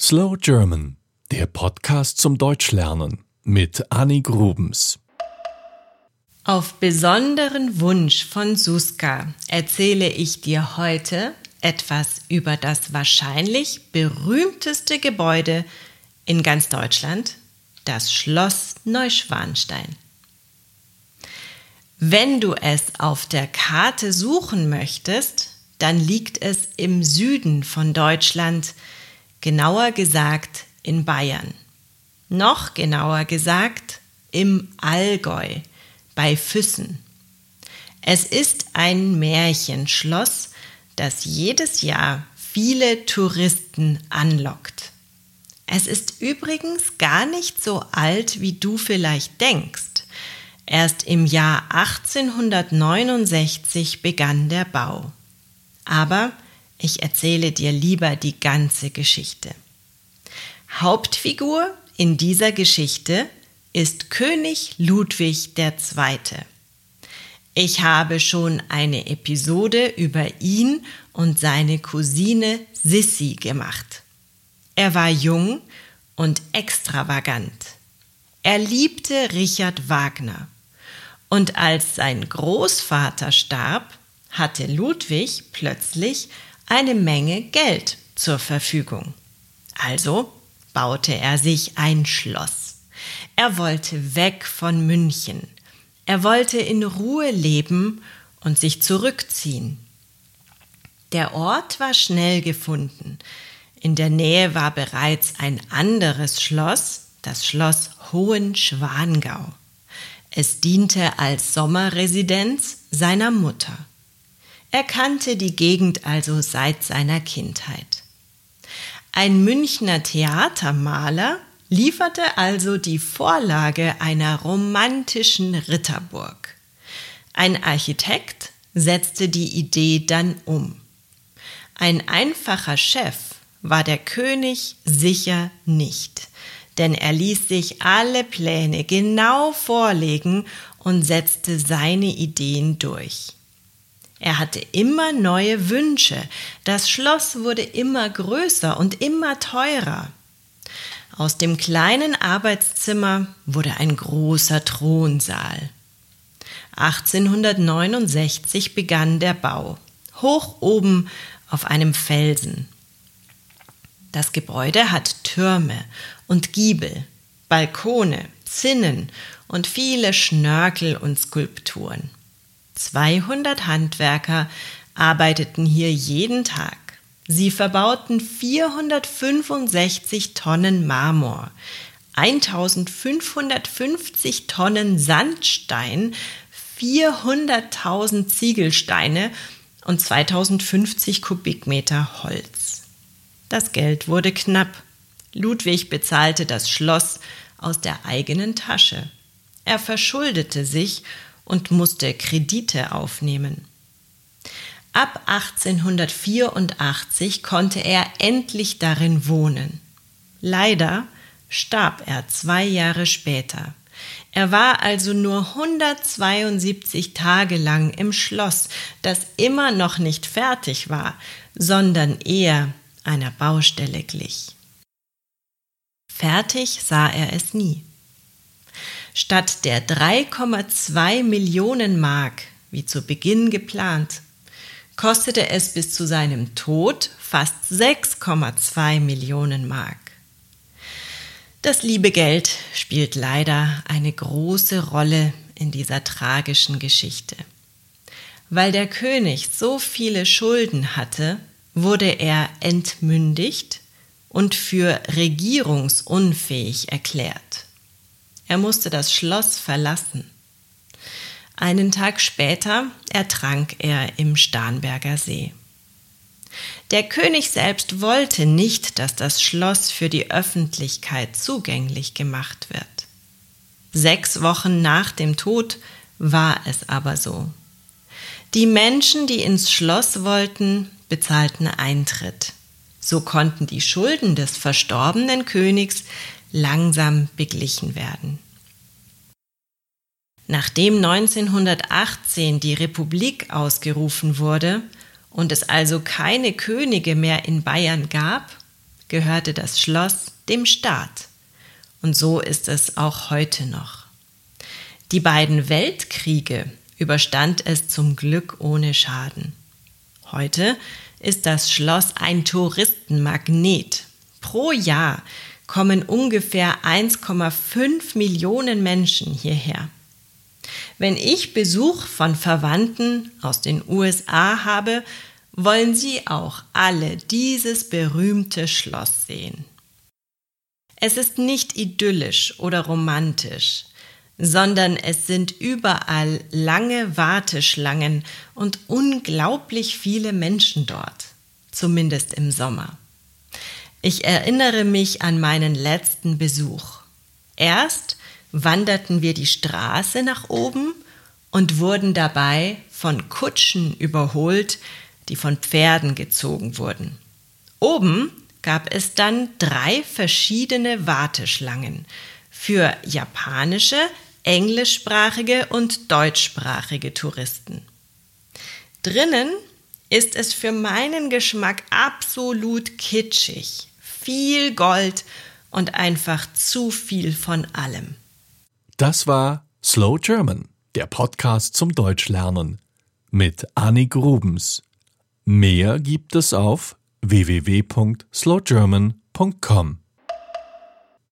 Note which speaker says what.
Speaker 1: Slow German, der Podcast zum Deutschlernen mit Annie Grubens.
Speaker 2: Auf besonderen Wunsch von Suska erzähle ich dir heute etwas über das wahrscheinlich berühmteste Gebäude in ganz Deutschland, das Schloss Neuschwanstein. Wenn du es auf der Karte suchen möchtest, dann liegt es im Süden von Deutschland, genauer gesagt in Bayern. Noch genauer gesagt im Allgäu bei Füssen. Es ist ein Märchenschloss, das jedes Jahr viele Touristen anlockt. Es ist übrigens gar nicht so alt, wie du vielleicht denkst. Erst im Jahr 1869 begann der Bau. Aber ich erzähle dir lieber die ganze Geschichte. Hauptfigur in dieser Geschichte ist König Ludwig II. Ich habe schon eine Episode über ihn und seine Cousine Sissi gemacht. Er war jung und extravagant. Er liebte Richard Wagner. Und als sein Großvater starb, hatte Ludwig plötzlich eine Menge Geld zur Verfügung. Also baute er sich ein Schloss. Er wollte weg von München. Er wollte in Ruhe leben und sich zurückziehen. Der Ort war schnell gefunden. In der Nähe war bereits ein anderes Schloss, das Schloss Hohenschwangau. Es diente als Sommerresidenz seiner Mutter. Er kannte die Gegend also seit seiner Kindheit. Ein Münchner Theatermaler lieferte also die Vorlage einer romantischen Ritterburg. Ein Architekt setzte die Idee dann um. Ein einfacher Chef war der König sicher nicht, denn er ließ sich alle Pläne genau vorlegen und setzte seine Ideen durch. Er hatte immer neue Wünsche. Das Schloss wurde immer größer und immer teurer. Aus dem kleinen Arbeitszimmer wurde ein großer Thronsaal. 1869 begann der Bau, hoch oben auf einem Felsen. Das Gebäude hat Türme und Giebel, Balkone, Zinnen und viele Schnörkel und Skulpturen. 200 Handwerker arbeiteten hier jeden Tag. Sie verbauten 465 Tonnen Marmor, 1550 Tonnen Sandstein, 400.000 Ziegelsteine und 2050 Kubikmeter Holz. Das Geld wurde knapp. Ludwig bezahlte das Schloss aus der eigenen Tasche. Er verschuldete sich und musste Kredite aufnehmen. Ab 1884 konnte er endlich darin wohnen. Leider starb er zwei Jahre später. Er war also nur 172 Tage lang im Schloss, das immer noch nicht fertig war, sondern eher einer Baustelle glich. Fertig sah er es nie. Statt der 3,2 Millionen Mark, wie zu Beginn geplant, kostete es bis zu seinem Tod fast 6,2 Millionen Mark. Das liebe Geld spielt leider eine große Rolle in dieser tragischen Geschichte. Weil der König so viele Schulden hatte, wurde er entmündigt und für regierungsunfähig erklärt. Er musste das Schloss verlassen. Einen Tag später ertrank er im Starnberger See. Der König selbst wollte nicht, dass das Schloss für die Öffentlichkeit zugänglich gemacht wird. Sechs Wochen nach dem Tod war es aber so. Die Menschen, die ins Schloss wollten, bezahlten Eintritt. So konnten die Schulden des verstorbenen Königs langsam beglichen werden. Nachdem 1918 die Republik ausgerufen wurde und es also keine Könige mehr in Bayern gab, gehörte das Schloss dem Staat. Und so ist es auch heute noch. Die beiden Weltkriege überstand es zum Glück ohne Schaden. Heute ist das Schloss ein Touristenmagnet. Pro Jahr kommen ungefähr 1,5 Millionen Menschen hierher. Wenn ich Besuch von Verwandten aus den USA habe, wollen sie auch alle dieses berühmte Schloss sehen. Es ist nicht idyllisch oder romantisch, sondern es sind überall lange Warteschlangen und unglaublich viele Menschen dort, zumindest im Sommer. Ich erinnere mich an meinen letzten Besuch. Erst wanderten wir die Straße nach oben und wurden dabei von Kutschen überholt, die von Pferden gezogen wurden. Oben gab es dann drei verschiedene Warteschlangen für japanische, englischsprachige und deutschsprachige Touristen. Drinnen ist es für meinen Geschmack absolut kitschig, viel Gold und einfach zu viel von allem.
Speaker 1: Das war Slow German, der Podcast zum Deutschlernen mit Annik Rubens. Mehr gibt es auf www.slowgerman.com.